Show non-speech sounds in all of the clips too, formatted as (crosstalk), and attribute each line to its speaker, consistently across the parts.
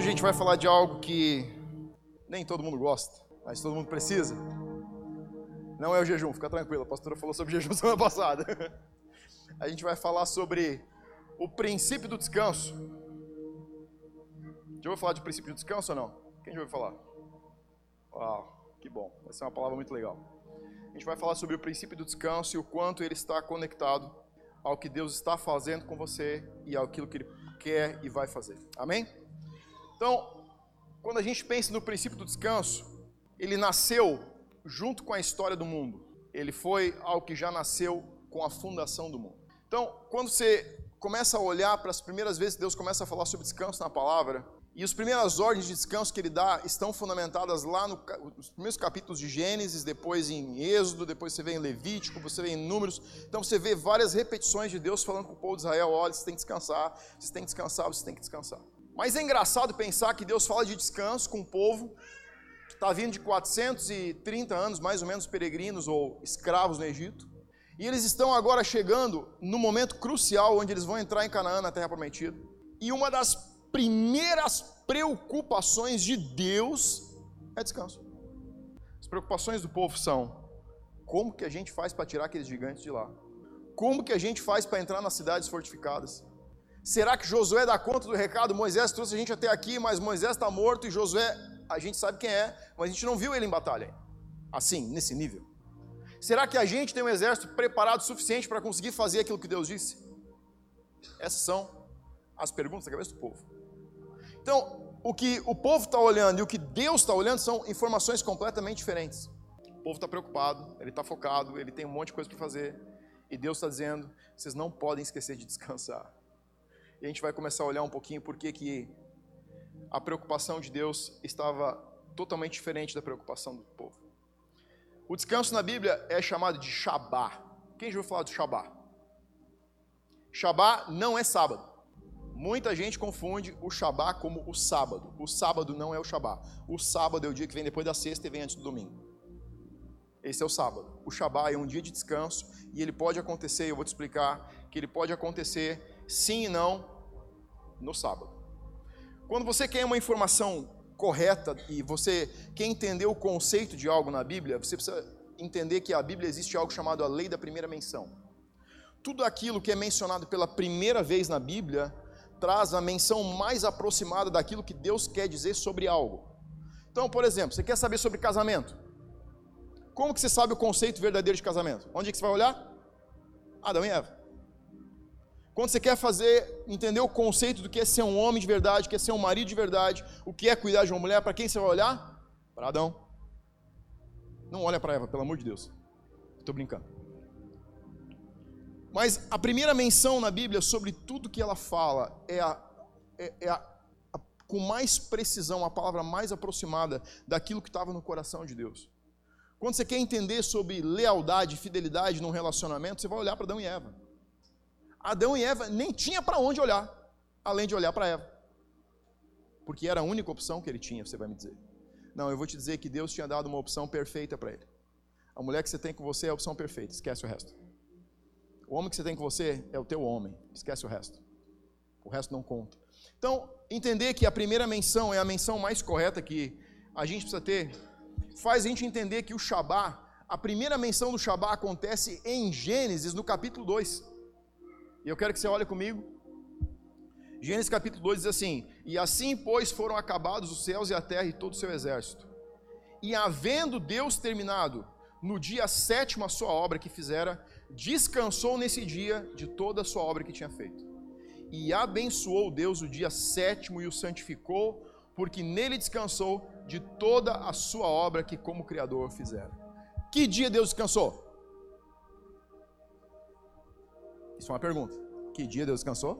Speaker 1: Hoje a gente vai falar de algo que nem todo mundo gosta, mas todo mundo precisa. Não é o jejum, fica tranquilo. A pastora falou sobre (laughs) jejum semana passada. A gente vai falar sobre o princípio do descanso. Já ouviu falar de princípio do descanso ou não? Quem já ouviu falar? Uau, que bom. Vai ser uma palavra muito legal. A gente vai falar sobre o princípio do descanso e o quanto ele está conectado ao que Deus está fazendo com você e aquilo que Ele quer e vai fazer. Amém? Então, quando a gente pensa no princípio do descanso, ele nasceu junto com a história do mundo. Ele foi algo que já nasceu com a fundação do mundo. Então, quando você começa a olhar para as primeiras vezes que Deus começa a falar sobre descanso na palavra, e as primeiras ordens de descanso que ele dá estão fundamentadas lá no, nos primeiros capítulos de Gênesis, depois em Êxodo, depois você vê em Levítico, você vê em Números. Então você vê várias repetições de Deus falando com o povo de Israel: olha, você tem que descansar, você tem que descansar, você tem que descansar. Mas é engraçado pensar que Deus fala de descanso com o povo que está vindo de 430 anos, mais ou menos, peregrinos ou escravos no Egito. E eles estão agora chegando no momento crucial onde eles vão entrar em Canaã, na terra prometida. E uma das primeiras preocupações de Deus é descanso. As preocupações do povo são: como que a gente faz para tirar aqueles gigantes de lá? Como que a gente faz para entrar nas cidades fortificadas? Será que Josué dá conta do recado? Moisés trouxe a gente até aqui, mas Moisés está morto e Josué, a gente sabe quem é, mas a gente não viu ele em batalha. Assim, nesse nível. Será que a gente tem um exército preparado suficiente para conseguir fazer aquilo que Deus disse? Essas são as perguntas da cabeça do povo. Então, o que o povo está olhando e o que Deus está olhando são informações completamente diferentes. O povo está preocupado, ele está focado, ele tem um monte de coisa para fazer. E Deus está dizendo: vocês não podem esquecer de descansar. E a gente vai começar a olhar um pouquinho por que a preocupação de Deus estava totalmente diferente da preocupação do povo. O descanso na Bíblia é chamado de Shabá. Quem já ouviu falar do Shabá? Shabá não é sábado. Muita gente confunde o Shabá como o sábado. O sábado não é o Shabá. O sábado é o dia que vem depois da sexta e vem antes do domingo. Esse é o sábado. O Shabá é um dia de descanso e ele pode acontecer, eu vou te explicar, que ele pode acontecer sim e não no sábado. Quando você quer uma informação correta e você quer entender o conceito de algo na Bíblia, você precisa entender que a Bíblia existe algo chamado a lei da primeira menção. Tudo aquilo que é mencionado pela primeira vez na Bíblia traz a menção mais aproximada daquilo que Deus quer dizer sobre algo. Então, por exemplo, você quer saber sobre casamento? Como que você sabe o conceito verdadeiro de casamento? Onde é que você vai olhar? Adão e Eva. Quando você quer fazer, entender o conceito do que é ser um homem de verdade, o que é ser um marido de verdade, o que é cuidar de uma mulher, para quem você vai olhar? Para Adão. Não olha para Eva, pelo amor de Deus. Estou brincando. Mas a primeira menção na Bíblia sobre tudo que ela fala é, a, é, é a, a, com mais precisão, a palavra mais aproximada daquilo que estava no coração de Deus. Quando você quer entender sobre lealdade fidelidade num relacionamento, você vai olhar para Adão e Eva. Adão e Eva nem tinha para onde olhar, além de olhar para Eva. Porque era a única opção que ele tinha, você vai me dizer. Não, eu vou te dizer que Deus tinha dado uma opção perfeita para ele. A mulher que você tem com você é a opção perfeita, esquece o resto. O homem que você tem com você é o teu homem, esquece o resto. O resto não conta. Então, entender que a primeira menção é a menção mais correta que a gente precisa ter, faz a gente entender que o Shabá, a primeira menção do Shabá acontece em Gênesis, no capítulo 2. E eu quero que você olhe comigo. Gênesis capítulo 2 diz assim: E assim, pois, foram acabados os céus e a terra e todo o seu exército. E havendo Deus terminado no dia sétimo a sua obra que fizera, descansou nesse dia de toda a sua obra que tinha feito. E abençoou Deus o dia sétimo e o santificou, porque nele descansou de toda a sua obra que como Criador fizera. Que dia Deus descansou? Uma pergunta. Que dia Deus descansou?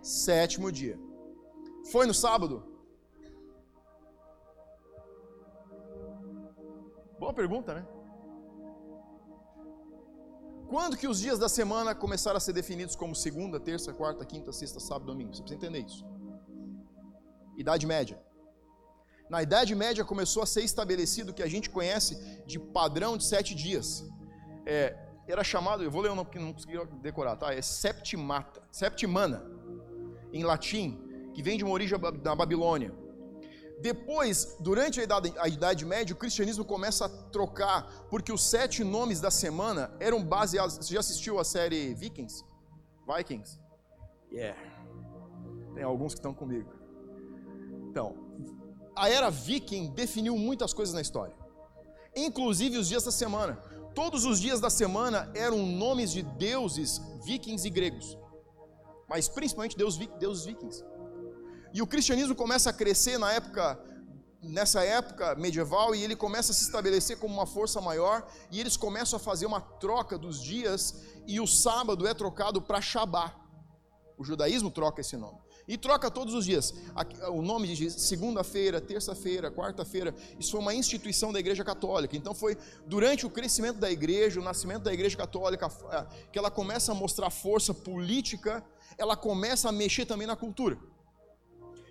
Speaker 1: Sétimo dia. Foi no sábado? Boa pergunta, né? Quando que os dias da semana começaram a ser definidos como segunda, terça, quarta, quinta, sexta, sábado, domingo? Você precisa entender isso. Idade Média. Na Idade Média começou a ser estabelecido o que a gente conhece de padrão de sete dias. É, era chamado, eu vou ler o nome porque não consegui decorar, tá? É septimata, septimana, em latim, que vem de uma origem da Babilônia. Depois, durante a idade, a idade, Média, o cristianismo começa a trocar, porque os sete nomes da semana eram baseados. Você já assistiu a série Vikings? Vikings? Yeah. Tem alguns que estão comigo. Então, a era viking definiu muitas coisas na história, inclusive os dias da semana. Todos os dias da semana eram nomes de deuses vikings e gregos, mas principalmente deus, deuses vikings. E o cristianismo começa a crescer na época nessa época medieval e ele começa a se estabelecer como uma força maior e eles começam a fazer uma troca dos dias e o sábado é trocado para Shabá. O judaísmo troca esse nome. E troca todos os dias. O nome de segunda-feira, terça-feira, quarta-feira. Isso foi uma instituição da Igreja Católica. Então foi durante o crescimento da igreja, o nascimento da Igreja Católica, que ela começa a mostrar força política, ela começa a mexer também na cultura.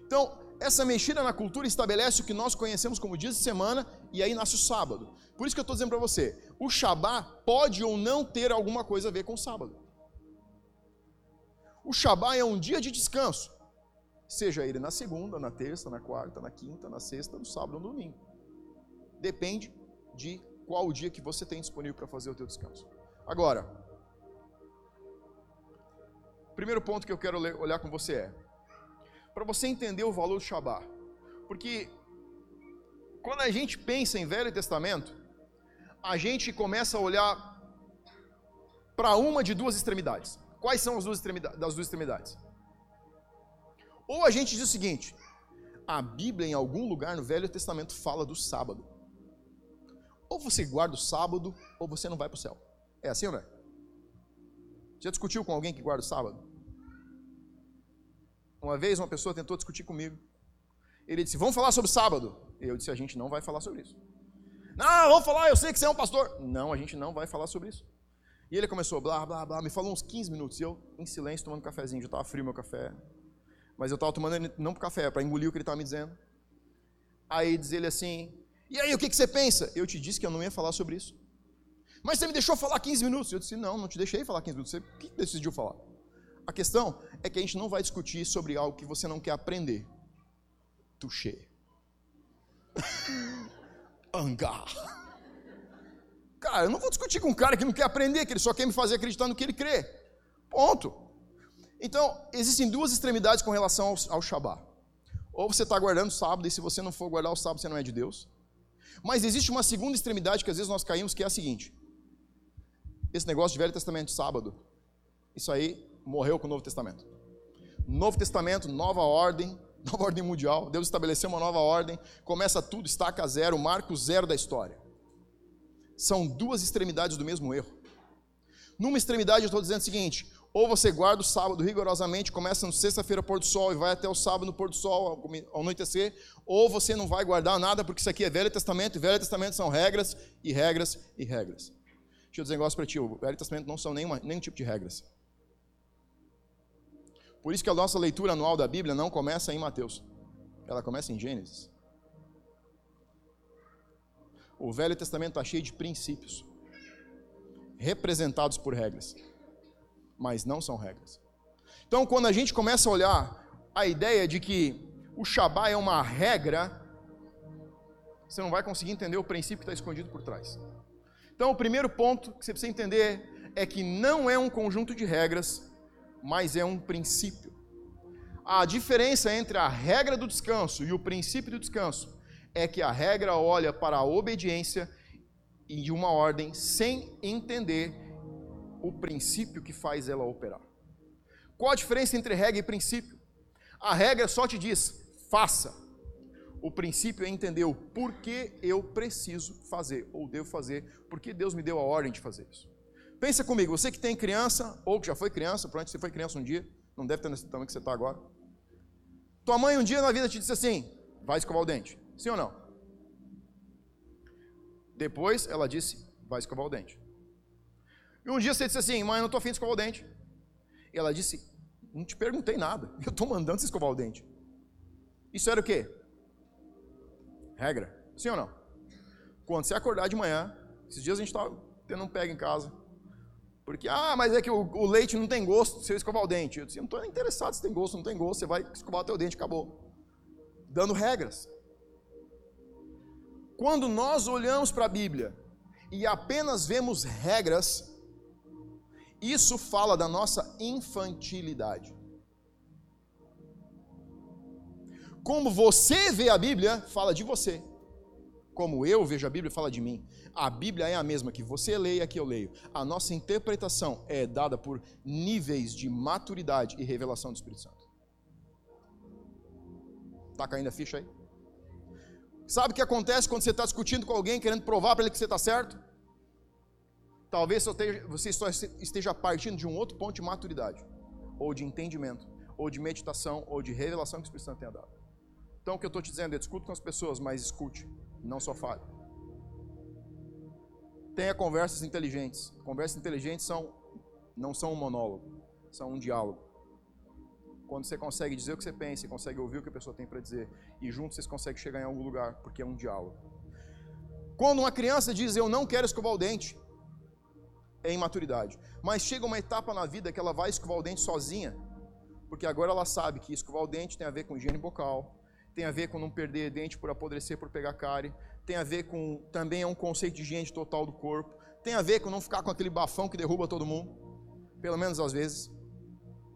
Speaker 1: Então, essa mexida na cultura estabelece o que nós conhecemos como dias de semana e aí nasce o sábado. Por isso que eu estou dizendo para você, o Shabá pode ou não ter alguma coisa a ver com o sábado. O Shabá é um dia de descanso, seja ele na segunda, na terça, na quarta, na quinta, na sexta, no sábado ou no domingo. Depende de qual o dia que você tem disponível para fazer o teu descanso. Agora, primeiro ponto que eu quero olhar com você é para você entender o valor do Shabat. Porque quando a gente pensa em Velho Testamento, a gente começa a olhar para uma de duas extremidades. Quais são as duas extremidades, das duas extremidades? Ou a gente diz o seguinte: a Bíblia em algum lugar no Velho Testamento fala do sábado. Ou você guarda o sábado, ou você não vai para o céu. É assim ou não é? Já discutiu com alguém que guarda o sábado? Uma vez uma pessoa tentou discutir comigo. Ele disse: Vamos falar sobre sábado. Eu disse: A gente não vai falar sobre isso. Não, vamos falar, eu sei que você é um pastor. Não, a gente não vai falar sobre isso. E ele começou, blá, blá, blá, me falou uns 15 minutos. E eu, em silêncio, tomando um cafezinho. Já estava frio meu café. Mas eu estava tomando ele não para café, para engolir o que ele estava me dizendo. Aí diz ele assim: E aí, o que, que você pensa? Eu te disse que eu não ia falar sobre isso. Mas você me deixou falar 15 minutos. Eu disse: Não, não te deixei falar 15 minutos. Você que decidiu falar? A questão é que a gente não vai discutir sobre algo que você não quer aprender. Touché. (laughs) Angar. Cara, eu não vou discutir com um cara que não quer aprender, que ele só quer me fazer acreditar no que ele crê. Ponto. Então, existem duas extremidades com relação ao, ao. Ou você está guardando o sábado, e se você não for guardar o sábado, você não é de Deus. Mas existe uma segunda extremidade que às vezes nós caímos, que é a seguinte: esse negócio de Velho Testamento sábado, isso aí morreu com o Novo Testamento. Novo Testamento, nova ordem, (laughs) nova ordem mundial. Deus estabeleceu uma nova ordem, começa tudo, estaca zero, marco zero da história. São duas extremidades do mesmo erro. Numa extremidade eu estou dizendo o seguinte: ou você guarda o sábado rigorosamente, começa no sexta-feira pôr do sol e vai até o sábado no pôr do sol ao anoitecer, ou você não vai guardar nada, porque isso aqui é Velho Testamento, e Velho Testamento são regras e regras e regras. Deixa eu dizer um negócio para ti: o Velho Testamento não são nenhuma, nenhum tipo de regras. Por isso que a nossa leitura anual da Bíblia não começa em Mateus, ela começa em Gênesis. O Velho Testamento está cheio de princípios, representados por regras, mas não são regras. Então, quando a gente começa a olhar a ideia de que o Shabá é uma regra, você não vai conseguir entender o princípio que está escondido por trás. Então, o primeiro ponto que você precisa entender é que não é um conjunto de regras, mas é um princípio. A diferença entre a regra do descanso e o princípio do descanso é que a regra olha para a obediência e uma ordem sem entender o princípio que faz ela operar. Qual a diferença entre regra e princípio? A regra só te diz, faça. O princípio é entender o porquê eu preciso fazer, ou devo fazer, porque Deus me deu a ordem de fazer isso. Pensa comigo, você que tem criança, ou que já foi criança, provavelmente você foi criança um dia, não deve ter nesse tamanho que você está agora. Tua mãe um dia na vida te disse assim: vai escovar o dente. Sim ou não? Depois ela disse: vai escovar o dente. E um dia você disse assim: mãe, eu não estou afim de escovar o dente. E ela disse: não te perguntei nada, (laughs) eu estou mandando você escovar o dente. Isso era o quê? Regra. Sim ou não? Quando você acordar de manhã, esses dias a gente estava tendo um pega em casa Porque, ah, mas é que o, o leite não tem gosto se eu escovar o dente. Eu disse, não estou interessado se tem gosto não tem gosto, você vai escovar o teu dente, acabou. Dando regras. Quando nós olhamos para a Bíblia e apenas vemos regras, isso fala da nossa infantilidade. Como você vê a Bíblia, fala de você. Como eu vejo a Bíblia, fala de mim. A Bíblia é a mesma que você lê e a que eu leio. A nossa interpretação é dada por níveis de maturidade e revelação do Espírito Santo. Está caindo a ficha aí? Sabe o que acontece quando você está discutindo com alguém, querendo provar para ele que você está certo? Talvez você esteja partindo de um outro ponto de maturidade, ou de entendimento, ou de meditação, ou de revelação que o Espírito Santo tenha dado. Então o que eu estou te dizendo é discute com as pessoas, mas escute, não só fale. Tenha conversas inteligentes. Conversas inteligentes são, não são um monólogo, são um diálogo. Quando você consegue dizer o que você pensa, consegue ouvir o que a pessoa tem para dizer, e juntos vocês conseguem chegar em algum lugar, porque é um diálogo. Quando uma criança diz eu não quero escovar o dente, é imaturidade. Mas chega uma etapa na vida que ela vai escovar o dente sozinha, porque agora ela sabe que escovar o dente tem a ver com higiene bucal, tem a ver com não perder dente por apodrecer, por pegar cárie, tem a ver com, também é um conceito de higiene total do corpo, tem a ver com não ficar com aquele bafão que derruba todo mundo, pelo menos às vezes.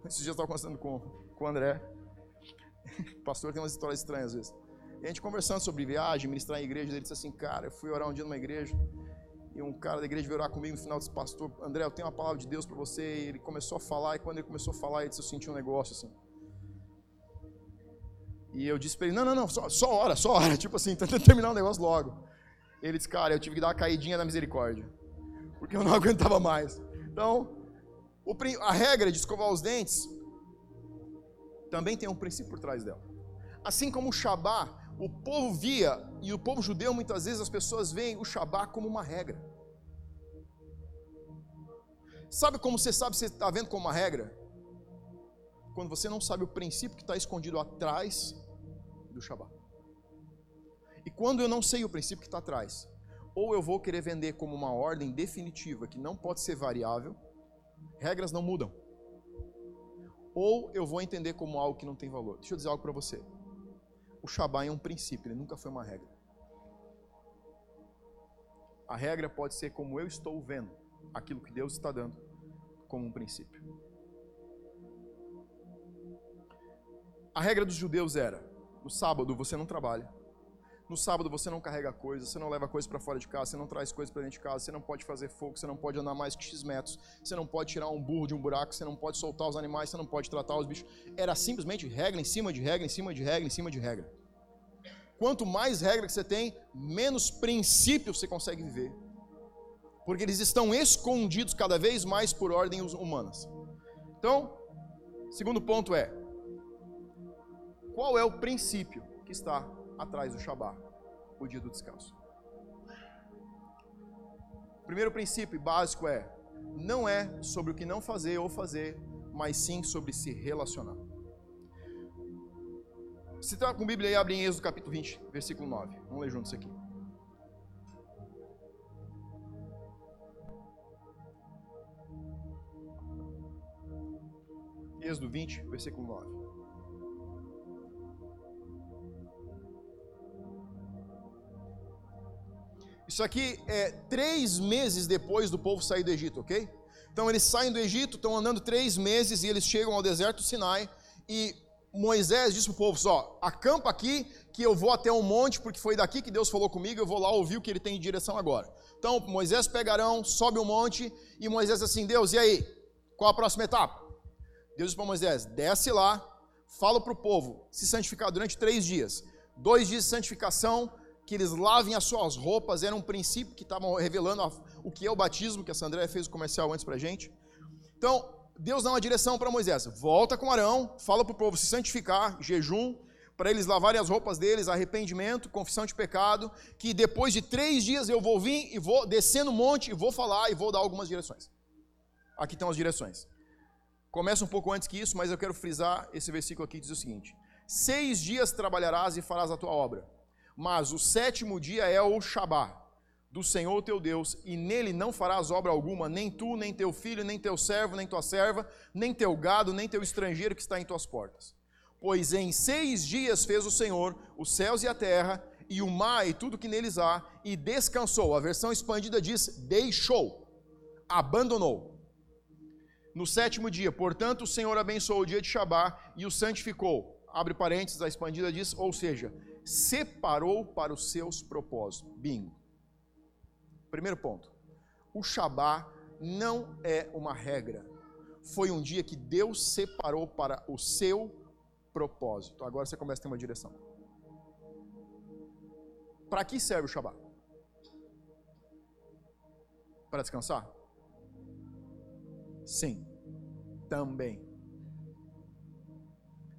Speaker 1: Esses dias eu estava conversando com, com o André, o (laughs) pastor tem umas histórias estranhas às vezes. E a gente conversando sobre viagem, ministrar em igreja, ele disse assim, cara, eu fui orar um dia numa igreja, e um cara da igreja veio orar comigo no final disse, pastor, André, eu tenho uma palavra de Deus para você. E ele começou a falar, e quando ele começou a falar, ele disse, eu senti um negócio assim. E eu disse para ele, não, não, não, só, só hora, só hora, (laughs) tipo assim, tentando terminar o negócio logo. Ele disse, cara, eu tive que dar uma caidinha na misericórdia, porque eu não (laughs) aguentava mais. Então, o, a regra de escovar os dentes também tem um princípio por trás dela. Assim como o Shabá, o povo via, e o povo judeu muitas vezes as pessoas veem o Shabá como uma regra. Sabe como você sabe se está vendo como uma regra? Quando você não sabe o princípio que está escondido atrás do Shabat. E quando eu não sei o princípio que está atrás, ou eu vou querer vender como uma ordem definitiva que não pode ser variável, regras não mudam. Ou eu vou entender como algo que não tem valor. Deixa eu dizer algo para você. O Shabat é um princípio, ele nunca foi uma regra. A regra pode ser como eu estou vendo aquilo que Deus está dando como um princípio. A regra dos judeus era: no sábado você não trabalha. No sábado você não carrega coisas, você não leva coisas para fora de casa, você não traz coisas para dentro de casa, você não pode fazer fogo, você não pode andar mais que X metros, você não pode tirar um burro de um buraco, você não pode soltar os animais, você não pode tratar os bichos. Era simplesmente regra em cima de regra, em cima de regra, em cima de regra. Quanto mais regra que você tem, menos princípio você consegue viver. Porque eles estão escondidos cada vez mais por ordens humanas. Então, segundo ponto é: qual é o princípio está atrás do Shabat, o dia do descanso? O primeiro princípio básico é: não é sobre o que não fazer ou fazer, mas sim sobre se relacionar. Se está com a Bíblia aí, abre em Êxodo capítulo 20, versículo 9. Vamos ler juntos aqui. Êxodo 20, versículo 9. Isso aqui é três meses depois do povo sair do Egito, ok? Então eles saem do Egito, estão andando três meses e eles chegam ao deserto Sinai e Moisés disse para o povo: ó, acampa aqui que eu vou até um monte, porque foi daqui que Deus falou comigo, eu vou lá ouvir o que ele tem em direção agora. Então Moisés pegarão, sobe o um monte e Moisés assim: Deus, e aí? Qual a próxima etapa? Deus disse para Moisés: desce lá, fala para o povo se santificar durante três dias. Dois dias de santificação, que eles lavem as suas roupas, era um princípio que estavam revelando o que é o batismo, que a Sandré fez o comercial antes para a gente. Então, Deus dá uma direção para Moisés: volta com Arão, fala para o povo se santificar, jejum, para eles lavarem as roupas deles, arrependimento, confissão de pecado, que depois de três dias eu vou vir e vou descer no monte e vou falar e vou dar algumas direções. Aqui estão as direções. Começa um pouco antes que isso, mas eu quero frisar esse versículo aqui que diz o seguinte: Seis dias trabalharás e farás a tua obra mas o sétimo dia é o Shabá. do Senhor teu Deus, e nele não farás obra alguma, nem tu, nem teu filho, nem teu servo, nem tua serva, nem teu gado, nem teu estrangeiro que está em tuas portas. Pois em seis dias fez o Senhor os céus e a terra, e o mar e tudo que neles há, e descansou. A versão expandida diz: deixou, abandonou. No sétimo dia, portanto, o Senhor abençoou o dia de Shabá e o santificou. Abre parênteses, a expandida diz, ou seja, separou para os seus propósitos. Bingo. Primeiro ponto. O Shabá não é uma regra. Foi um dia que Deus separou para o seu propósito. Agora você começa a ter uma direção. Para que serve o Shabá? Para descansar? Sim, também.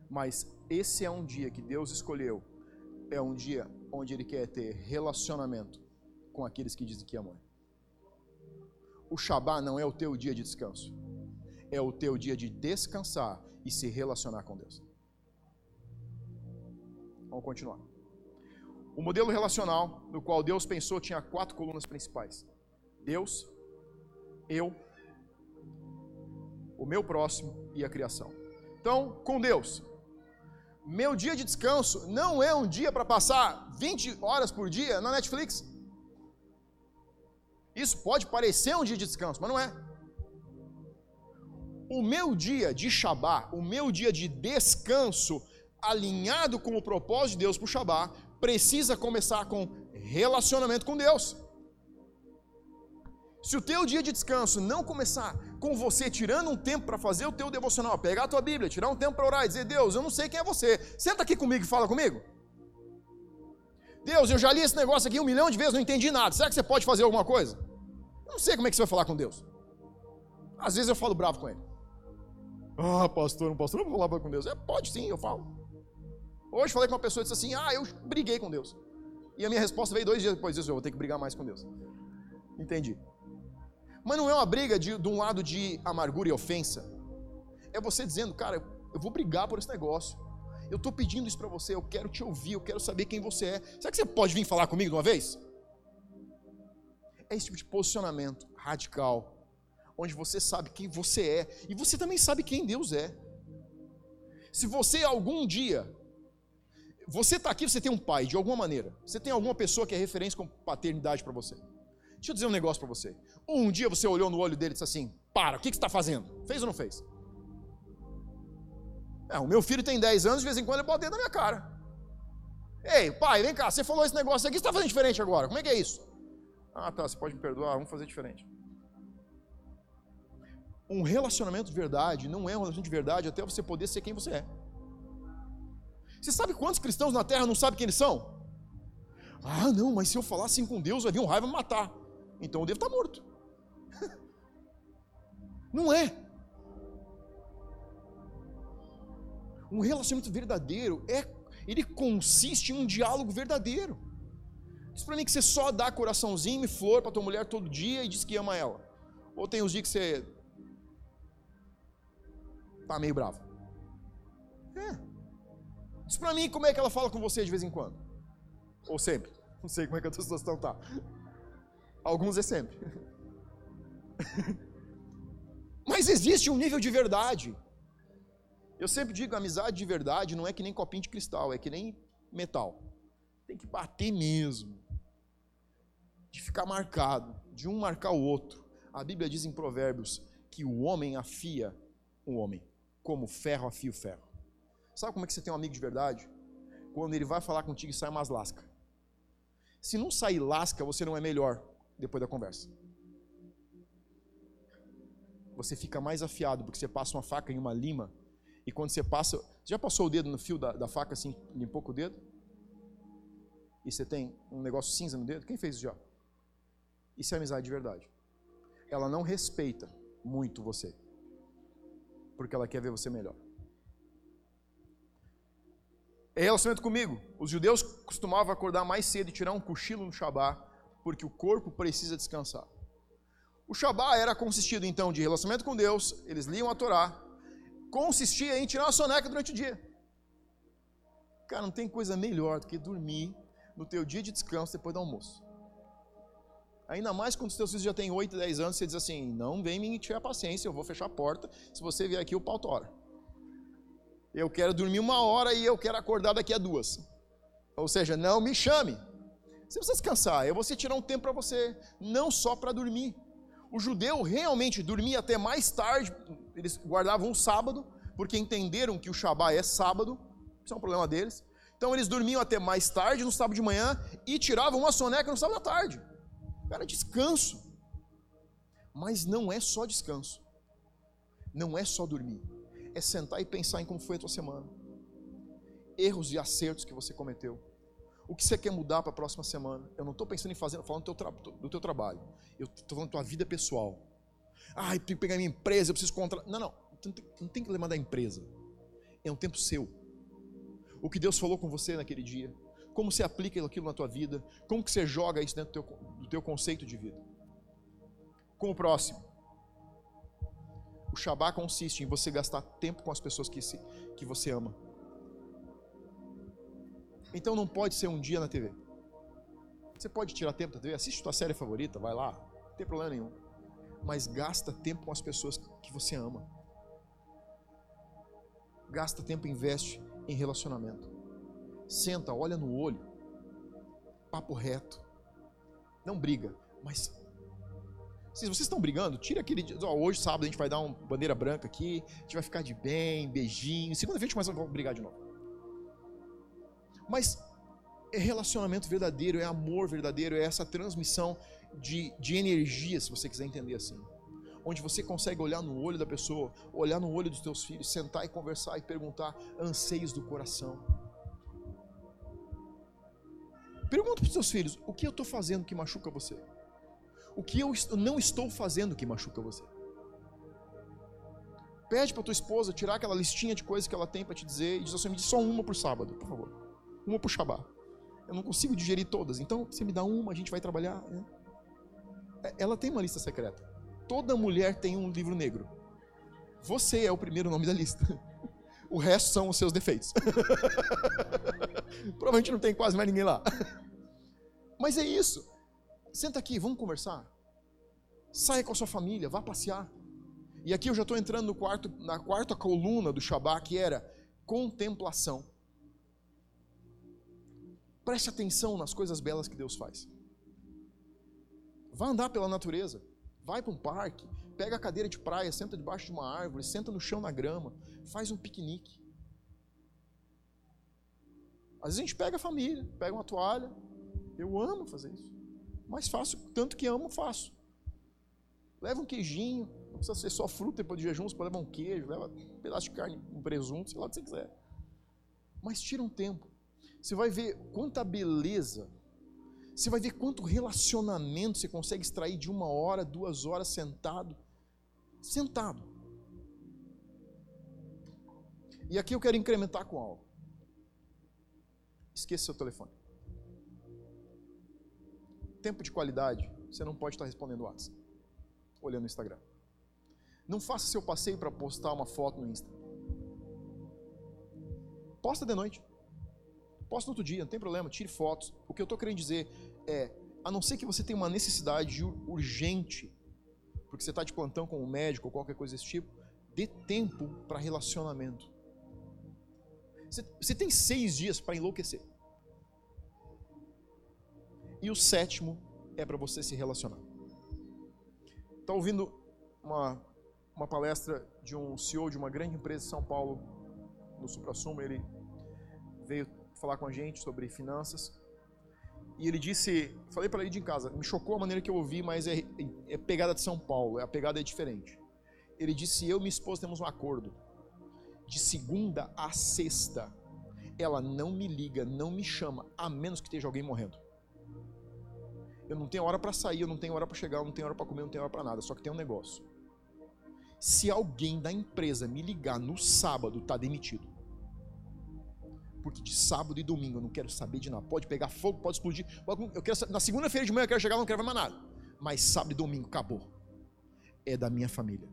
Speaker 1: Mas esse é um dia que Deus escolheu. É um dia onde Ele quer ter relacionamento com aqueles que dizem que amam. O Shabá não é o teu dia de descanso, é o teu dia de descansar e se relacionar com Deus. Vamos continuar. O modelo relacional no qual Deus pensou tinha quatro colunas principais: Deus, eu, o meu próximo e a criação. Então, com Deus, meu dia de descanso não é um dia para passar 20 horas por dia na Netflix. Isso pode parecer um dia de descanso, mas não é. O meu dia de Shabá, o meu dia de descanso, alinhado com o propósito de Deus para o Shabá, precisa começar com relacionamento com Deus. Se o teu dia de descanso não começar com você tirando um tempo para fazer o teu devocional, pegar a tua Bíblia, tirar um tempo para orar e dizer: Deus, eu não sei quem é você, senta aqui comigo e fala comigo. Deus, eu já li esse negócio aqui um milhão de vezes, não entendi nada. Será que você pode fazer alguma coisa? Não sei como é que você vai falar com Deus. Às vezes eu falo bravo com ele. Ah, pastor, não pastor, não vou falar com Deus. É, pode sim, eu falo. Hoje falei com uma pessoa e disse assim: Ah, eu briguei com Deus. E a minha resposta veio dois dias depois disso: Eu vou ter que brigar mais com Deus. Entendi. Mas não é uma briga de, de um lado de amargura e ofensa. É você dizendo, cara, eu vou brigar por esse negócio. Eu estou pedindo isso para você, eu quero te ouvir, eu quero saber quem você é. Será que você pode vir falar comigo de uma vez? É esse tipo de posicionamento radical, onde você sabe quem você é e você também sabe quem Deus é. Se você algum dia, você está aqui, você tem um pai, de alguma maneira, você tem alguma pessoa que é referência com paternidade para você. Deixa eu dizer um negócio para você. Um dia você olhou no olho dele e disse assim: Para, o que, você está fazendo? Fez ou não fez? É, o meu filho tem 10 anos, de vez em quando ele bota dentro da minha cara. Ei, pai, vem cá, você falou esse negócio aqui, você está fazendo diferente agora. Como é que é isso? Ah, tá, você pode me perdoar, vamos fazer diferente. Um relacionamento de verdade não é um relacionamento de verdade até você poder ser quem você é. Você sabe quantos cristãos na terra não sabem quem eles são? Ah, não, mas se eu falar assim com Deus, vai vir um raiva me matar. Então eu devo estar morto. (laughs) Não é. Um relacionamento verdadeiro é, ele consiste em um diálogo verdadeiro. Diz para mim que você só dá coraçãozinho e flor para tua mulher todo dia e diz que ama ela. Ou tem os dias que você tá meio bravo. É. Diz para mim como é que ela fala com você de vez em quando. Ou sempre. Não sei como é que a tua situação tá. Alguns é sempre. (laughs) Mas existe um nível de verdade. Eu sempre digo, amizade de verdade não é que nem copinho de cristal, é que nem metal. Tem que bater mesmo. De ficar marcado, de um marcar o outro. A Bíblia diz em Provérbios que o homem afia o homem, como ferro afia o ferro. Sabe como é que você tem um amigo de verdade? Quando ele vai falar contigo e sai umas lascas. Se não sair lasca, você não é melhor depois da conversa você fica mais afiado, porque você passa uma faca em uma lima, e quando você passa. Você já passou o dedo no fio da, da faca assim, limpou com o dedo? E você tem um negócio cinza no dedo? Quem fez isso já? Isso é amizade de verdade. Ela não respeita muito você, porque ela quer ver você melhor. É relacionamento comigo. Os judeus costumavam acordar mais cedo e tirar um cochilo no Shabá, porque o corpo precisa descansar. O Shabá era consistido então de relacionamento com Deus, eles liam a Torá, consistia em tirar uma soneca durante o dia. Cara, não tem coisa melhor do que dormir no teu dia de descanso depois do almoço. Ainda mais quando os teus filhos já têm 8, 10 anos, você diz assim: não vem me tirar paciência, eu vou fechar a porta. Se você vier aqui, o pau tora. Eu quero dormir uma hora e eu quero acordar daqui a duas. Ou seja, não me chame. Você precisa descansar. Vou você tirar um tempo para você, não só para dormir. O judeu realmente dormia até mais tarde, eles guardavam um sábado, porque entenderam que o Shabá é sábado, isso é um problema deles. Então eles dormiam até mais tarde no sábado de manhã e tiravam uma soneca no sábado à tarde. Era descanso. Mas não é só descanso. Não é só dormir. É sentar e pensar em como foi a tua semana. Erros e acertos que você cometeu. O que você quer mudar para a próxima semana? Eu não estou pensando em fazer, falando do teu, do teu trabalho. Eu estou falando da tua vida pessoal. Ah, eu tenho que pegar minha empresa, eu preciso contra. Não, não. Não tem, que lembrar da empresa. É um tempo seu. O que Deus falou com você naquele dia como você aplica aquilo na tua vida, como que você joga isso dentro do teu, do teu conceito de vida. Com o próximo. O Shabá consiste em você gastar tempo com as pessoas que, se, que você ama. Então não pode ser um dia na TV. Você pode tirar tempo da TV, assiste tua série favorita, vai lá, não tem problema nenhum. Mas gasta tempo com as pessoas que você ama. Gasta tempo, investe em relacionamento. Senta, olha no olho. Papo reto. Não briga, mas se vocês estão brigando, tira aquele dia. Hoje, sábado, a gente vai dar uma bandeira branca aqui. A gente vai ficar de bem, beijinho. Segunda-feira a gente começa a brigar de novo. Mas é relacionamento verdadeiro, é amor verdadeiro, é essa transmissão de, de energia, se você quiser entender assim. Onde você consegue olhar no olho da pessoa, olhar no olho dos teus filhos, sentar e conversar e perguntar anseios do coração. Pergunta para os seus filhos: o que eu estou fazendo que machuca você? O que eu não estou fazendo que machuca você? Pede para tua esposa tirar aquela listinha de coisas que ela tem para te dizer e diz assim: me diz só uma por sábado, por favor. Uma por Shabá. Eu não consigo digerir todas, então você me dá uma, a gente vai trabalhar. Né? Ela tem uma lista secreta. Toda mulher tem um livro negro. Você é o primeiro nome da lista. O resto são os seus defeitos. (laughs) Provavelmente não tem quase mais ninguém lá. Mas é isso. Senta aqui, vamos conversar. Saia com a sua família, vá passear. E aqui eu já estou entrando no quarto, na quarta coluna do Shabá, que era contemplação. Preste atenção nas coisas belas que Deus faz. Vá andar pela natureza. Vai para um parque. Pega a cadeira de praia, senta debaixo de uma árvore, senta no chão na grama, faz um piquenique. Às vezes a gente pega a família, pega uma toalha. Eu amo fazer isso. Mas faço, tanto que amo, faço. Leva um queijinho, não precisa ser só fruta depois de jejum, você pode levar um queijo, leva um pedaço de carne, um presunto, sei lá o que você quiser. Mas tira um tempo. Você vai ver quanta beleza, você vai ver quanto relacionamento você consegue extrair de uma hora, duas horas sentado. Sentado. E aqui eu quero incrementar com algo. Esqueça seu telefone. Tempo de qualidade, você não pode estar respondendo WhatsApp, olhando o Instagram. Não faça seu passeio para postar uma foto no Insta. Posta de noite. Posta no outro dia, não tem problema, tire fotos. O que eu estou querendo dizer é, a não ser que você tenha uma necessidade urgente, porque você está de plantão com um médico ou qualquer coisa desse tipo, dê tempo para relacionamento. Você tem seis dias para enlouquecer. E o sétimo é para você se relacionar. Está ouvindo uma, uma palestra de um CEO de uma grande empresa de São Paulo, no Supra-Sumo, ele veio falar com a gente sobre finanças. E ele disse, falei para ele de casa, me chocou a maneira que eu ouvi, mas é, é pegada de São Paulo, a pegada é diferente. Ele disse, eu e minha esposa temos um acordo de segunda a sexta, ela não me liga, não me chama, a menos que esteja alguém morrendo. Eu não tenho hora para sair, eu não tenho hora para chegar, eu não tenho hora para comer, eu não tenho hora para nada, só que tem um negócio. Se alguém da empresa me ligar no sábado, tá demitido. Porque de sábado e domingo eu não quero saber de nada. Pode pegar fogo, pode explodir. Eu quero, na segunda-feira de manhã eu quero chegar, não quero mais nada. Mas sábado e domingo acabou. É da minha família.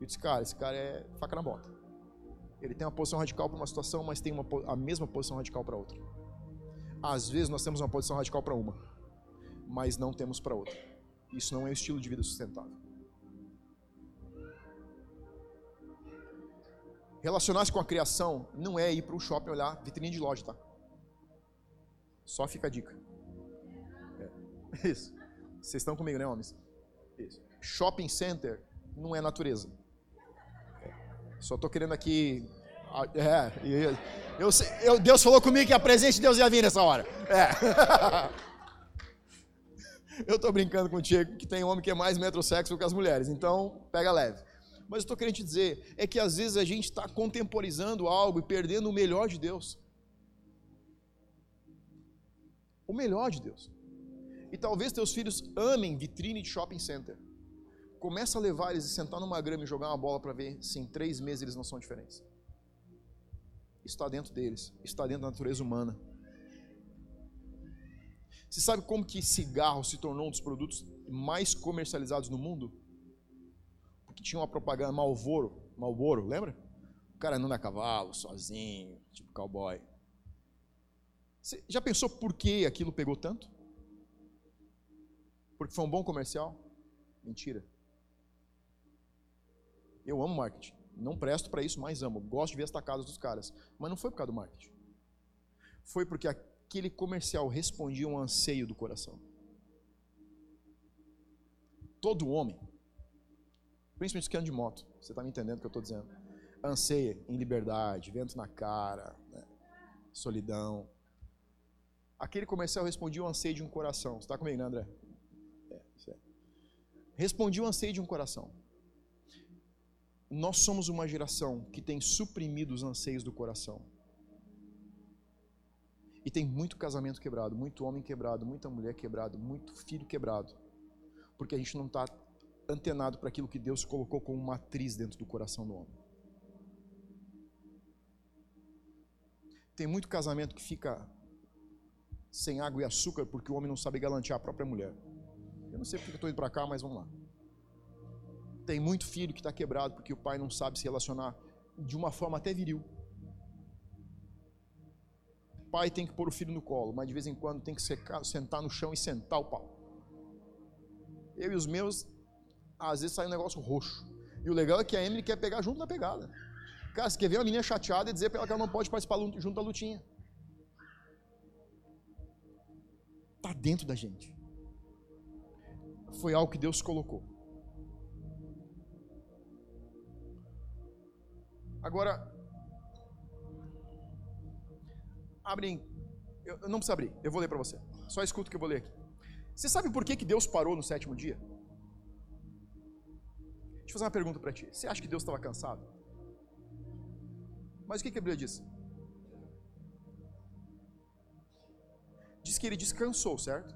Speaker 1: Eu disse, cara, esse cara é faca na bota. Ele tem uma posição radical para uma situação, mas tem uma, a mesma posição radical para outra. Às vezes nós temos uma posição radical para uma. mas não temos para outra. Isso não é um estilo de vida sustentável. Relacionar-se com a criação não é ir para o shopping olhar vitrine de loja, tá? Só fica a dica. É. (laughs) Isso. Vocês estão comigo, né, homens? Isso. Shopping center não é natureza. É. Só estou querendo aqui. É, eu, eu, Deus falou comigo que a presença de Deus ia vir nessa hora. É. (laughs) Eu estou brincando contigo que tem homem que é mais metrosexo que as mulheres, então pega leve. Mas eu estou querendo te dizer é que às vezes a gente está contemporizando algo e perdendo o melhor de Deus. O melhor de Deus. E talvez teus filhos amem vitrine de shopping center. Começa a levar eles e sentar numa grama e jogar uma bola para ver se em três meses eles não são diferentes. Está dentro deles, está dentro da natureza humana. Você sabe como que cigarro se tornou um dos produtos mais comercializados no mundo? Porque tinha uma propaganda Malboro, Malboro, lembra? O cara andando a cavalo, sozinho, tipo cowboy. Você já pensou por que aquilo pegou tanto? Porque foi um bom comercial? Mentira. Eu amo marketing. Não presto para isso, mas amo. Gosto de ver as tacadas dos caras. Mas não foi por causa do marketing. Foi porque aquele comercial respondia um anseio do coração. Todo homem, principalmente os que andam de moto, você está me entendendo o que eu estou dizendo, anseia em liberdade, vento na cara, né? solidão. Aquele comercial respondia o anseio de um coração. Você está comigo, né, André? É, isso é. Respondia o anseio de um coração. Nós somos uma geração que tem suprimido os anseios do coração. E tem muito casamento quebrado, muito homem quebrado, muita mulher quebrado, muito filho quebrado. Porque a gente não está antenado para aquilo que Deus colocou como matriz dentro do coração do homem. Tem muito casamento que fica sem água e açúcar porque o homem não sabe galantear a própria mulher. Eu não sei porque eu estou indo para cá, mas vamos lá. Tem muito filho que está quebrado porque o pai não sabe se relacionar de uma forma até viril pai tem que pôr o filho no colo, mas de vez em quando tem que secar, sentar no chão e sentar o pau. Eu e os meus, às vezes sai um negócio roxo. E o legal é que a Emily quer pegar junto na pegada. Cara, você quer ver uma menina chateada e dizer para ela que ela não pode participar junto da lutinha. Está dentro da gente. Foi algo que Deus colocou. Agora, Abrem. Eu, não precisa abrir, eu vou ler para você. Só escuta o que eu vou ler aqui. Você sabe por que, que Deus parou no sétimo dia? Deixa eu fazer uma pergunta para ti. Você acha que Deus estava cansado? Mas o que, que a Bíblia diz? Diz que ele descansou, certo?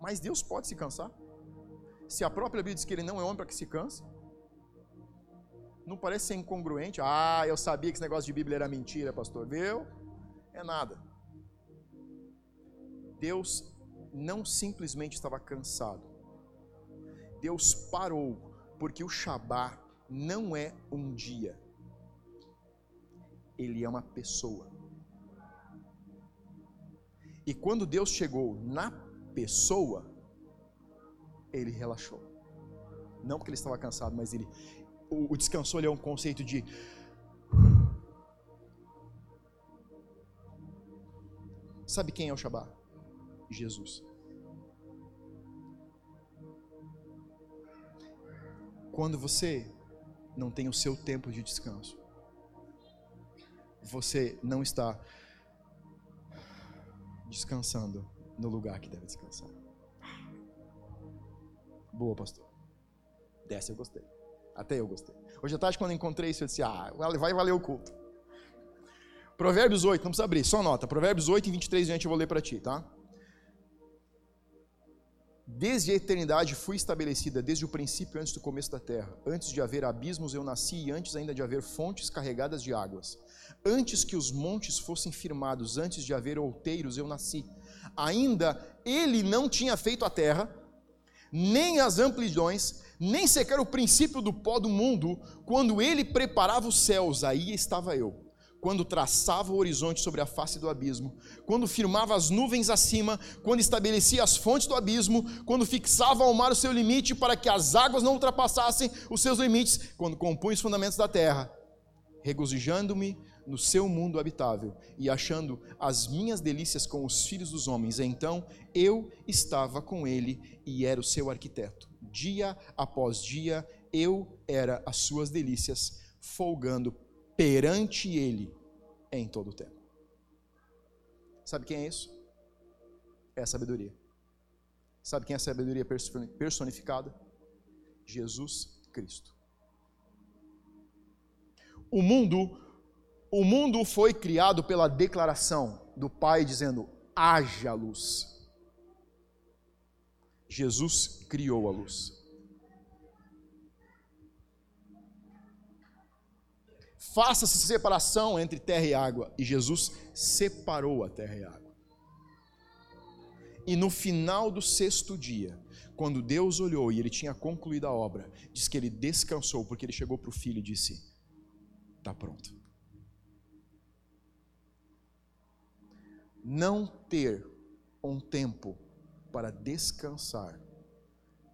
Speaker 1: Mas Deus pode se cansar? Se a própria Bíblia diz que ele não é homem para que se canse? Não parece ser incongruente? Ah, eu sabia que esse negócio de Bíblia era mentira, pastor. Viu? é nada. Deus não simplesmente estava cansado. Deus parou, porque o Shabá não é um dia. Ele é uma pessoa. E quando Deus chegou na pessoa, ele relaxou. Não porque ele estava cansado, mas ele o, o descanso é um conceito de Sabe quem é o Shabá? Jesus. Quando você não tem o seu tempo de descanso, você não está descansando no lugar que deve descansar. Boa, pastor. Dessa eu gostei. Até eu gostei. Hoje à tarde, quando encontrei isso, eu disse: Ah, vai valer o culto. Provérbios 8, não precisa abrir, só nota. Provérbios 8 e 23 gente eu vou ler para ti, tá? Desde a eternidade fui estabelecida, desde o princípio, antes do começo da terra. Antes de haver abismos eu nasci, e antes ainda de haver fontes carregadas de águas. Antes que os montes fossem firmados, antes de haver outeiros eu nasci. Ainda ele não tinha feito a terra, nem as amplidões, nem sequer o princípio do pó do mundo. Quando ele preparava os céus, aí estava eu quando traçava o horizonte sobre a face do abismo, quando firmava as nuvens acima, quando estabelecia as fontes do abismo, quando fixava ao mar o seu limite para que as águas não ultrapassassem os seus limites, quando compunha os fundamentos da terra, regozijando-me no seu mundo habitável e achando as minhas delícias com os filhos dos homens. Então eu estava com ele e era o seu arquiteto. Dia após dia eu era as suas delícias, folgando perante Ele em todo o tempo. Sabe quem é isso? É a sabedoria. Sabe quem é a sabedoria personificada? Jesus Cristo. O mundo, o mundo foi criado pela declaração do Pai dizendo: haja luz. Jesus criou a luz. Faça-se separação entre terra e água. E Jesus separou a terra e a água. E no final do sexto dia, quando Deus olhou e ele tinha concluído a obra, diz que ele descansou, porque ele chegou para o filho e disse: Está pronto. Não ter um tempo para descansar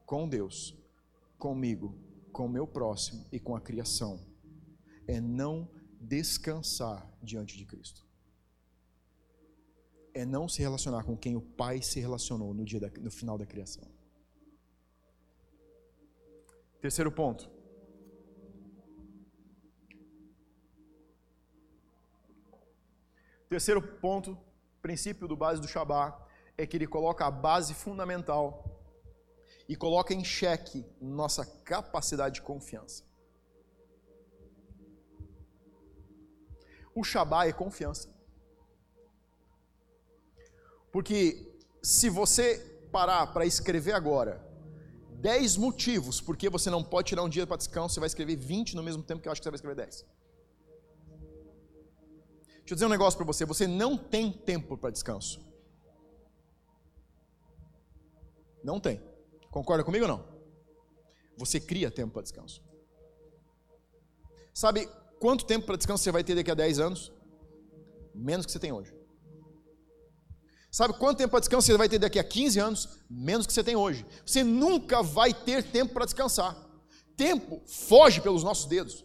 Speaker 1: com Deus, comigo, com meu próximo e com a criação é não descansar diante de Cristo. É não se relacionar com quem o Pai se relacionou no, dia da, no final da criação. Terceiro ponto. Terceiro ponto, princípio do base do Shabá, é que ele coloca a base fundamental e coloca em xeque nossa capacidade de confiança. O Shabá é confiança. Porque se você parar para escrever agora 10 motivos porque você não pode tirar um dia para descanso, você vai escrever 20 no mesmo tempo que eu acho que você vai escrever 10. Deixa eu dizer um negócio para você: você não tem tempo para descanso. Não tem. Concorda comigo ou não? Você cria tempo para descanso. Sabe Quanto tempo para descanso você vai ter daqui a 10 anos? Menos que você tem hoje. Sabe quanto tempo para descanso você vai ter daqui a 15 anos? Menos que você tem hoje. Você nunca vai ter tempo para descansar. Tempo foge pelos nossos dedos.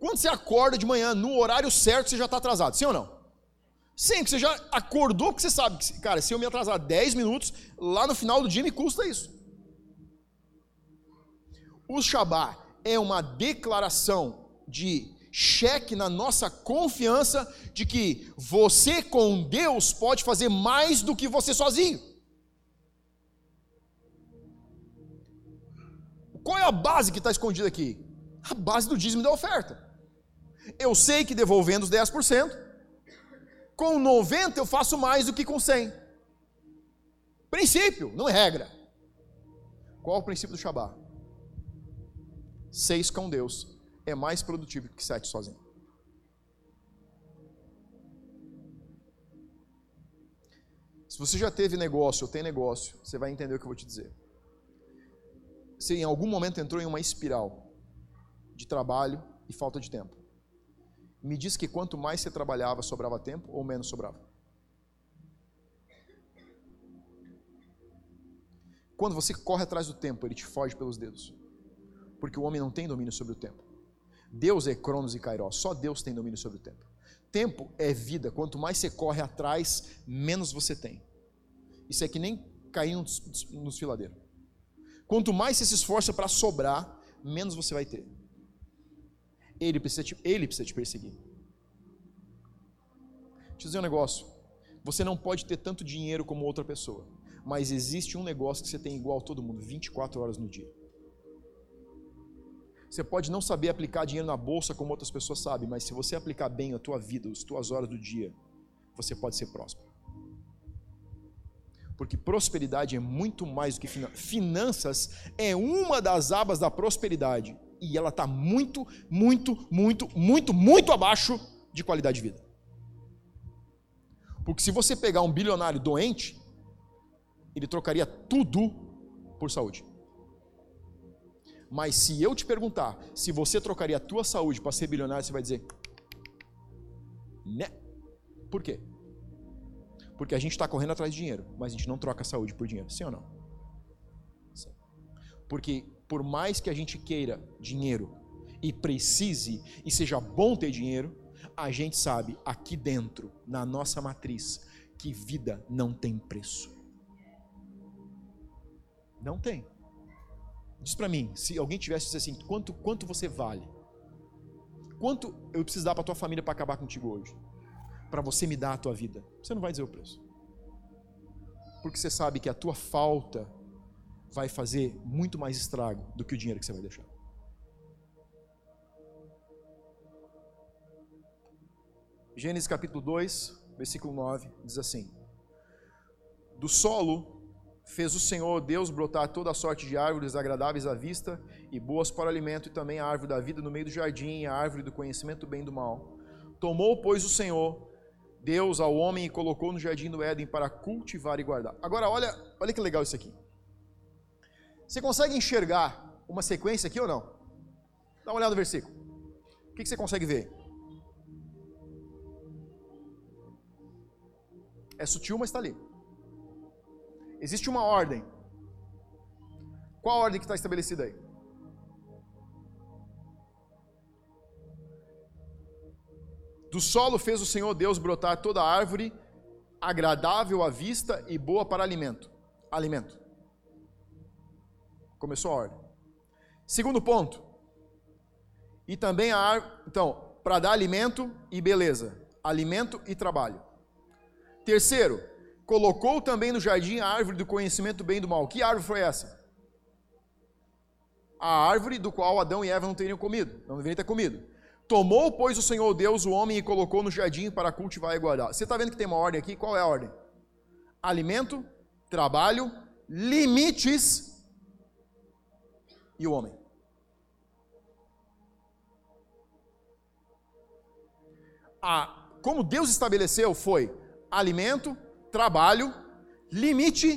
Speaker 1: Quando você acorda de manhã, no horário certo, você já está atrasado, sim ou não? Sim, você já acordou porque você sabe que, cara, se eu me atrasar 10 minutos, lá no final do dia me custa isso. O Shabá é uma declaração de cheque na nossa confiança de que você com Deus pode fazer mais do que você sozinho. Qual é a base que está escondida aqui? A base do dízimo da oferta. Eu sei que devolvendo os 10%, com 90 eu faço mais do que com 100. Princípio, não é regra. Qual é o princípio do Shabat? Seis com Deus é mais produtivo que sete sozinho. Se você já teve negócio ou tem negócio, você vai entender o que eu vou te dizer. Você em algum momento entrou em uma espiral de trabalho e falta de tempo. Me diz que quanto mais você trabalhava, sobrava tempo ou menos sobrava? Quando você corre atrás do tempo, ele te foge pelos dedos porque o homem não tem domínio sobre o tempo. Deus é Cronos e Kairos, só Deus tem domínio sobre o tempo. Tempo é vida, quanto mais você corre atrás, menos você tem. Isso é que nem cair nos, nos filadeiros. Quanto mais você se esforça para sobrar, menos você vai ter. Ele precisa, te, ele precisa te perseguir. Deixa eu dizer um negócio. Você não pode ter tanto dinheiro como outra pessoa, mas existe um negócio que você tem igual a todo mundo, 24 horas no dia. Você pode não saber aplicar dinheiro na bolsa como outras pessoas sabem, mas se você aplicar bem a tua vida, as tuas horas do dia, você pode ser próspero. Porque prosperidade é muito mais do que finanças. Finanças é uma das abas da prosperidade. E ela está muito, muito, muito, muito, muito abaixo de qualidade de vida. Porque se você pegar um bilionário doente, ele trocaria tudo por saúde. Mas se eu te perguntar se você trocaria a tua saúde para ser bilionário, você vai dizer: Né? Por quê? Porque a gente está correndo atrás de dinheiro, mas a gente não troca a saúde por dinheiro. Sim ou não? Sim. Porque por mais que a gente queira dinheiro e precise e seja bom ter dinheiro, a gente sabe aqui dentro, na nossa matriz, que vida não tem preço. Não tem. Diz para mim, se alguém tivesse dizer assim, quanto, quanto você vale? Quanto eu preciso dar para tua família para acabar contigo hoje? Para você me dar a tua vida? Você não vai dizer o preço. Porque você sabe que a tua falta vai fazer muito mais estrago do que o dinheiro que você vai deixar. Gênesis capítulo 2, versículo 9, diz assim: Do solo fez o Senhor Deus brotar toda sorte de árvores agradáveis à vista e boas para alimento, e também a árvore da vida no meio do jardim, e a árvore do conhecimento do bem e do mal. Tomou, pois, o Senhor Deus ao homem e colocou no jardim do Éden para cultivar e guardar. Agora, olha, olha que legal isso aqui. Você consegue enxergar uma sequência aqui ou não? Dá uma olhada no versículo. O que você consegue ver? É sutil, mas está ali. Existe uma ordem. Qual a ordem que está estabelecida aí? Do solo fez o Senhor Deus brotar toda árvore agradável à vista e boa para alimento. Alimento. Começou a ordem. Segundo ponto. E também a árvore. Então, para dar alimento e beleza. Alimento e trabalho. Terceiro, colocou também no jardim a árvore do conhecimento do bem e do mal. Que árvore foi essa? A árvore do qual Adão e Eva não teriam comido, não deveriam ter comido. Tomou, pois, o Senhor Deus o homem e colocou no jardim para cultivar e guardar. Você está vendo que tem uma ordem aqui? Qual é a ordem? Alimento, trabalho, limites e o homem. A, como Deus estabeleceu foi alimento, trabalho, limite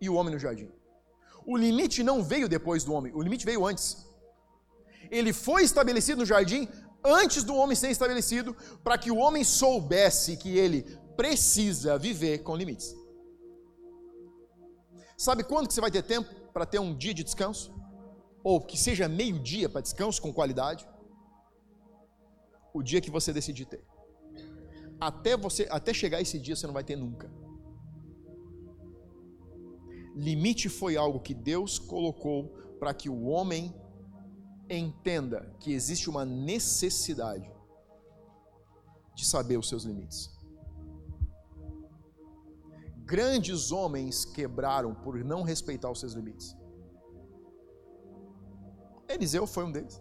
Speaker 1: e o homem no jardim. O limite não veio depois do homem, o limite veio antes. Ele foi estabelecido no jardim antes do homem ser estabelecido, para que o homem soubesse que ele precisa viver com limites. Sabe quando que você vai ter tempo para ter um dia de descanso? Ou que seja meio dia para descanso com qualidade? O dia que você decidir ter até você até chegar esse dia você não vai ter nunca. Limite foi algo que Deus colocou para que o homem entenda que existe uma necessidade de saber os seus limites. Grandes homens quebraram por não respeitar os seus limites. Eliseu foi um deles.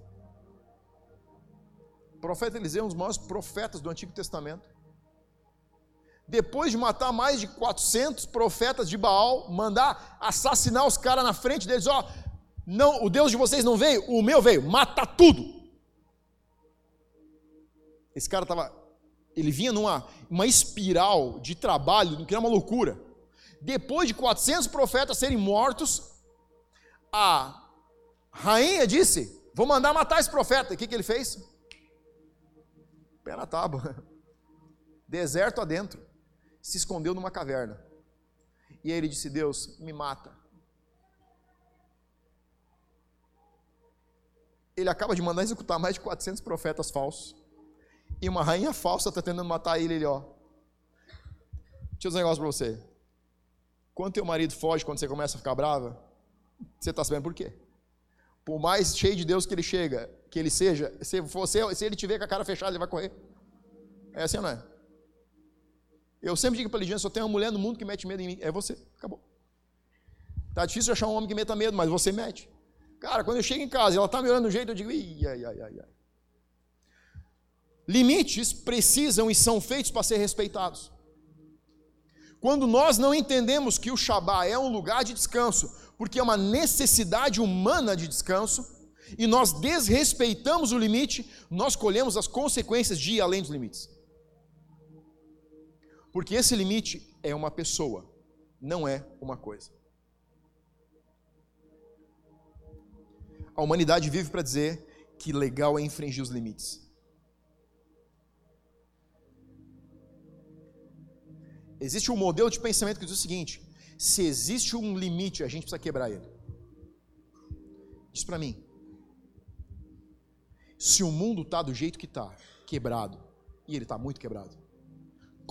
Speaker 1: O profeta Eliseu é um dos maiores profetas do Antigo Testamento depois de matar mais de 400 profetas de Baal, mandar assassinar os caras na frente deles, ó, não, o Deus de vocês não veio, o meu veio, mata tudo. Esse cara estava, ele vinha numa uma espiral de trabalho, que era uma loucura. Depois de 400 profetas serem mortos, a rainha disse: Vou mandar matar esse profeta. O que, que ele fez? Pé na tábua, (laughs) deserto adentro se escondeu numa caverna. E aí ele disse: Deus, me mata. Ele acaba de mandar executar mais de 400 profetas falsos. E uma rainha falsa está tentando matar ele. Ele, ó. Deixa eu dizer um negócio para você. Quando teu marido foge, quando você começa a ficar brava, você está sabendo por quê? Por mais cheio de Deus que ele chega, que ele seja, se, você, se ele tiver com a cara fechada, ele vai correr. É assim ou não é? Eu sempre digo para a Lidiane, só tem uma mulher no mundo que mete medo em mim. É você. Acabou. Tá difícil achar um homem que meta medo, mas você mete. Cara, quando eu chego em casa e ela está me olhando do jeito, eu digo, ai, ai, ai, ai. Limites precisam e são feitos para ser respeitados. Quando nós não entendemos que o Shabá é um lugar de descanso, porque é uma necessidade humana de descanso, e nós desrespeitamos o limite, nós colhemos as consequências de ir além dos limites. Porque esse limite é uma pessoa, não é uma coisa. A humanidade vive para dizer que legal é infringir os limites. Existe um modelo de pensamento que diz o seguinte: se existe um limite, a gente precisa quebrar ele. Diz para mim. Se o mundo está do jeito que está, quebrado, e ele está muito quebrado,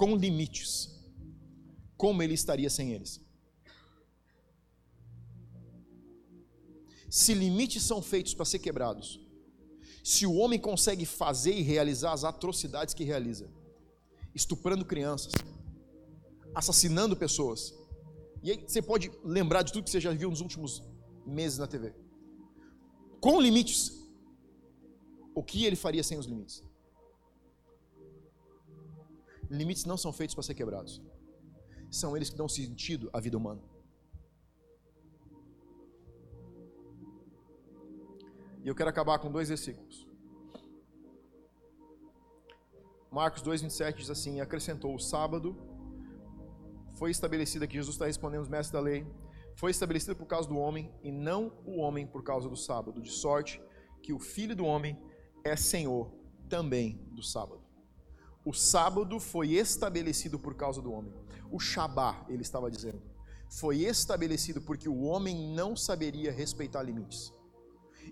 Speaker 1: com limites, como ele estaria sem eles? Se limites são feitos para ser quebrados, se o homem consegue fazer e realizar as atrocidades que realiza, estuprando crianças, assassinando pessoas, e aí você pode lembrar de tudo que você já viu nos últimos meses na TV com limites. O que ele faria sem os limites? Limites não são feitos para ser quebrados. São eles que dão sentido à vida humana. E eu quero acabar com dois versículos. Marcos 2,27 diz assim: Acrescentou o sábado, foi estabelecido aqui, Jesus está respondendo os mestres da lei, foi estabelecido por causa do homem e não o homem por causa do sábado, de sorte que o filho do homem é senhor também do sábado. O sábado foi estabelecido por causa do homem. O Shabá, ele estava dizendo, foi estabelecido porque o homem não saberia respeitar limites.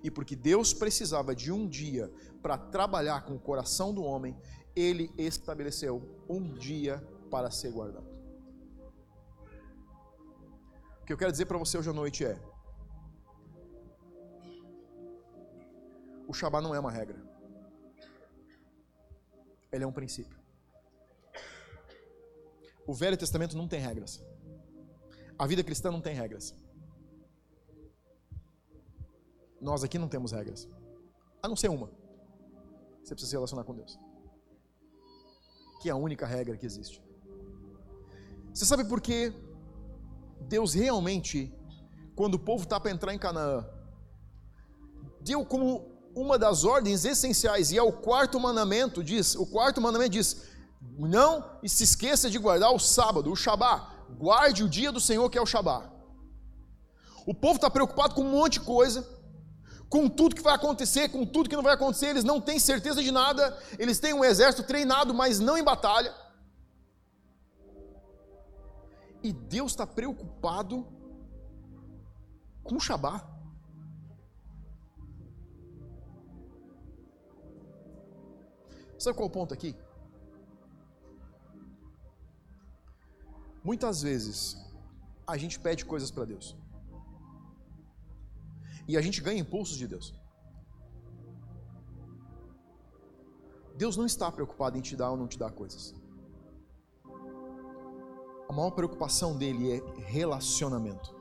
Speaker 1: E porque Deus precisava de um dia para trabalhar com o coração do homem, ele estabeleceu um dia para ser guardado que eu quero dizer para você hoje à noite é: o Shabá não é uma regra, ele é um princípio. O Velho Testamento não tem regras, a vida cristã não tem regras. Nós aqui não temos regras, a não ser uma: você precisa se relacionar com Deus, que é a única regra que existe. Você sabe por que Deus realmente, quando o povo está para entrar em Canaã, deu como uma das ordens essenciais, e é o quarto mandamento, diz, o quarto mandamento diz, não se esqueça de guardar o sábado, o Shabá, guarde o dia do Senhor que é o Shabá. O povo está preocupado com um monte de coisa, com tudo que vai acontecer, com tudo que não vai acontecer, eles não têm certeza de nada, eles têm um exército treinado, mas não em batalha. E Deus está preocupado com o Shabá. Sabe qual é o ponto aqui? Muitas vezes a gente pede coisas para Deus. E a gente ganha impulsos de Deus. Deus não está preocupado em te dar ou não te dar coisas a maior preocupação dele é relacionamento.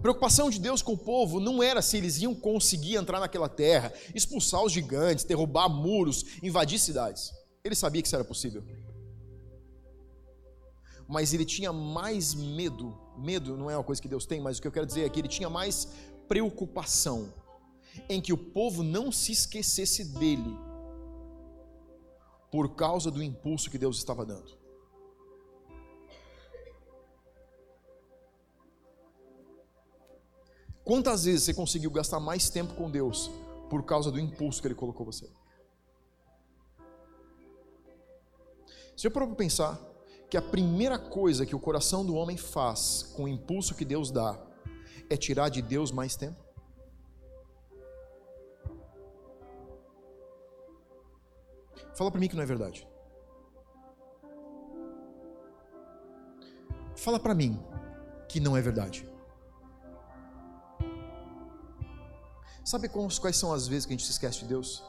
Speaker 1: A preocupação de Deus com o povo não era se eles iam conseguir entrar naquela terra, expulsar os gigantes, derrubar muros, invadir cidades. Ele sabia que isso era possível. Mas ele tinha mais medo. Medo não é uma coisa que Deus tem, mas o que eu quero dizer é que ele tinha mais preocupação em que o povo não se esquecesse dele por causa do impulso que Deus estava dando. Quantas vezes você conseguiu gastar mais tempo com Deus por causa do impulso que Ele colocou você? Já parou para pensar que a primeira coisa que o coração do homem faz com o impulso que Deus dá é tirar de Deus mais tempo? Fala para mim que não é verdade. Fala para mim que não é verdade. Sabe quais são as vezes que a gente se esquece de Deus?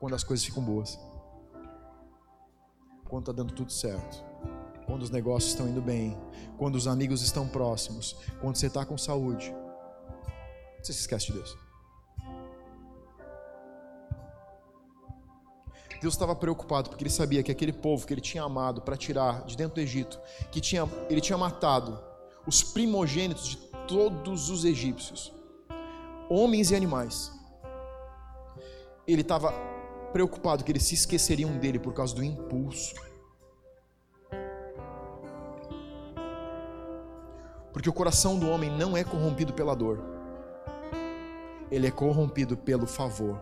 Speaker 1: Quando as coisas ficam boas. Quando está dando tudo certo. Quando os negócios estão indo bem. Quando os amigos estão próximos. Quando você está com saúde. Você se esquece de Deus. Deus estava preocupado porque ele sabia que aquele povo que ele tinha amado para tirar de dentro do Egito, que tinha, ele tinha matado os primogênitos de todos os egípcios, homens e animais. Ele estava preocupado que eles se esqueceriam dele por causa do impulso. Porque o coração do homem não é corrompido pela dor, ele é corrompido pelo favor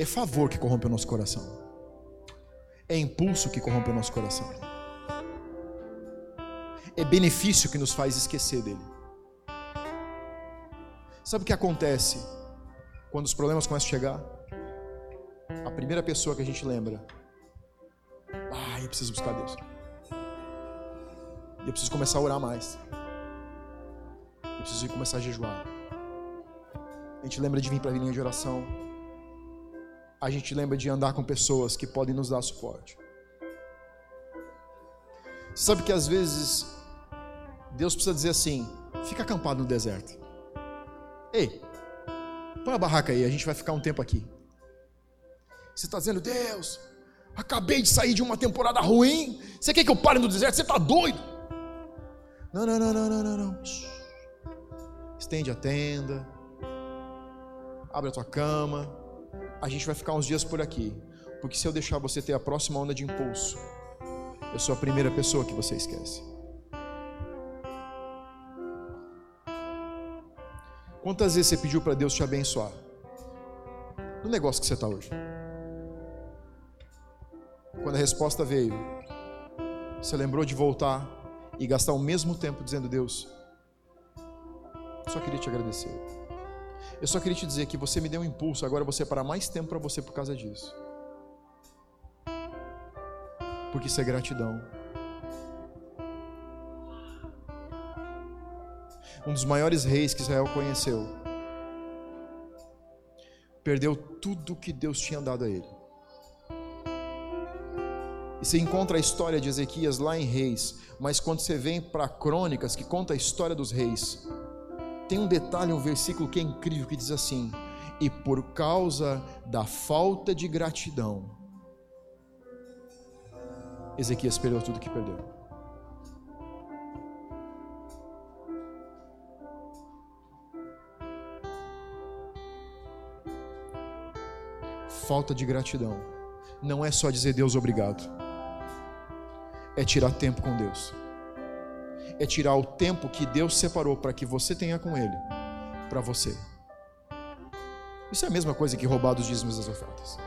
Speaker 1: É favor que corrompe o nosso coração. É impulso que corrompe o nosso coração. É benefício que nos faz esquecer dele. Sabe o que acontece quando os problemas começam a chegar? A primeira pessoa que a gente lembra, ah, eu preciso buscar Deus. Eu preciso começar a orar mais. Eu preciso começar a jejuar. A gente lembra de vir para a linha de oração. A gente lembra de andar com pessoas que podem nos dar suporte. Sabe que às vezes Deus precisa dizer assim: fica acampado no deserto. Ei, põe a barraca aí, a gente vai ficar um tempo aqui. Você está dizendo, Deus, acabei de sair de uma temporada ruim. Você quer que eu pare no deserto? Você está doido? Não, não, não, não, não, não, não. Estende a tenda. Abre a tua cama. A gente vai ficar uns dias por aqui. Porque se eu deixar você ter a próxima onda de impulso, eu sou a primeira pessoa que você esquece. Quantas vezes você pediu para Deus te abençoar? No negócio que você está hoje. Quando a resposta veio, você lembrou de voltar e gastar o mesmo tempo dizendo: Deus, eu só queria te agradecer. Eu só queria te dizer que você me deu um impulso, agora você para mais tempo para você por causa disso. Porque isso é gratidão. Um dos maiores reis que Israel conheceu, perdeu tudo que Deus tinha dado a ele. E você encontra a história de Ezequias lá em Reis, mas quando você vem para Crônicas, que conta a história dos reis, tem um detalhe, um versículo que é incrível, que diz assim: E por causa da falta de gratidão, Ezequias perdeu tudo que perdeu. Falta de gratidão não é só dizer Deus obrigado é tirar tempo com Deus. É tirar o tempo que Deus separou para que você tenha com Ele, para você. Isso é a mesma coisa que roubar dos dízimos das ofertas.